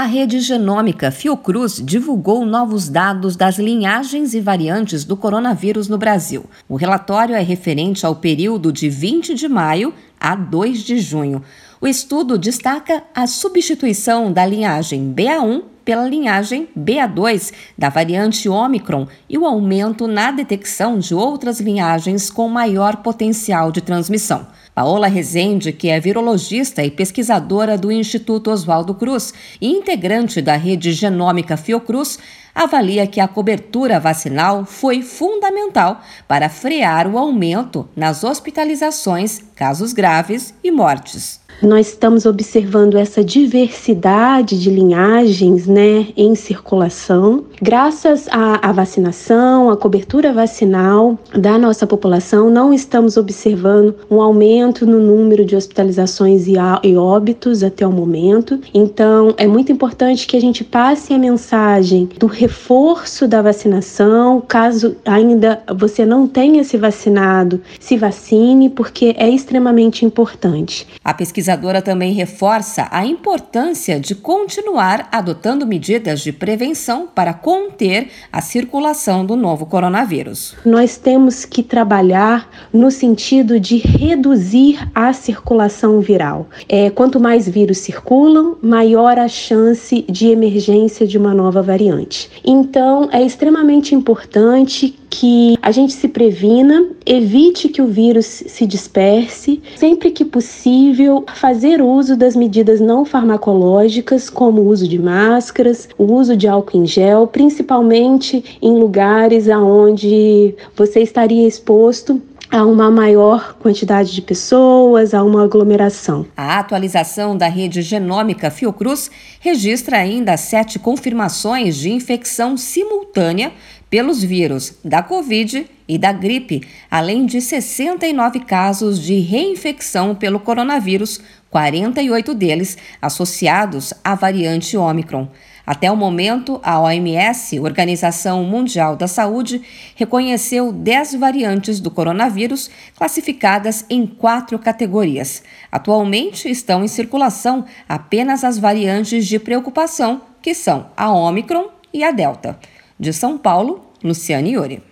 A rede genômica Fiocruz divulgou novos dados das linhagens e variantes do coronavírus no Brasil. O relatório é referente ao período de 20 de maio a 2 de junho. O estudo destaca a substituição da linhagem BA1 pela linhagem BA2 da variante Omicron e o aumento na detecção de outras linhagens com maior potencial de transmissão. Paola Rezende, que é virologista e pesquisadora do Instituto Oswaldo Cruz e integrante da rede genômica Fiocruz, avalia que a cobertura vacinal foi fundamental para frear o aumento nas hospitalizações, casos graves e mortes nós estamos observando essa diversidade de linhagens né, em circulação. Graças à, vacinação, à cobertura vacinal da nossa população, não estamos observando um aumento no número de hospitalizações e, e óbitos até o momento. Então, é muito importante que a gente passe a mensagem do reforço da vacinação. Caso ainda você não tenha se vacinado, se vacine, porque é extremamente importante. A pesquisa pesquisadora também reforça a importância de continuar adotando medidas de prevenção para conter a circulação do novo coronavírus. Nós temos que trabalhar no sentido de reduzir a circulação viral. É, quanto mais vírus circulam, maior a chance de emergência de uma nova variante. Então, é extremamente importante que a gente se previna, evite que o vírus se disperse, sempre que possível, fazer uso das medidas não farmacológicas, como o uso de máscaras, o uso de álcool em gel, principalmente em lugares aonde você estaria exposto a uma maior quantidade de pessoas, a uma aglomeração. A atualização da rede genômica Fiocruz registra ainda sete confirmações de infecção simultânea pelos vírus da Covid e da gripe, além de 69 casos de reinfecção pelo coronavírus, 48 deles associados à variante Omicron. Até o momento, a OMS, Organização Mundial da Saúde, reconheceu 10 variantes do coronavírus classificadas em quatro categorias. Atualmente estão em circulação apenas as variantes de preocupação, que são a Omicron e a Delta. De São Paulo, Luciane Iori.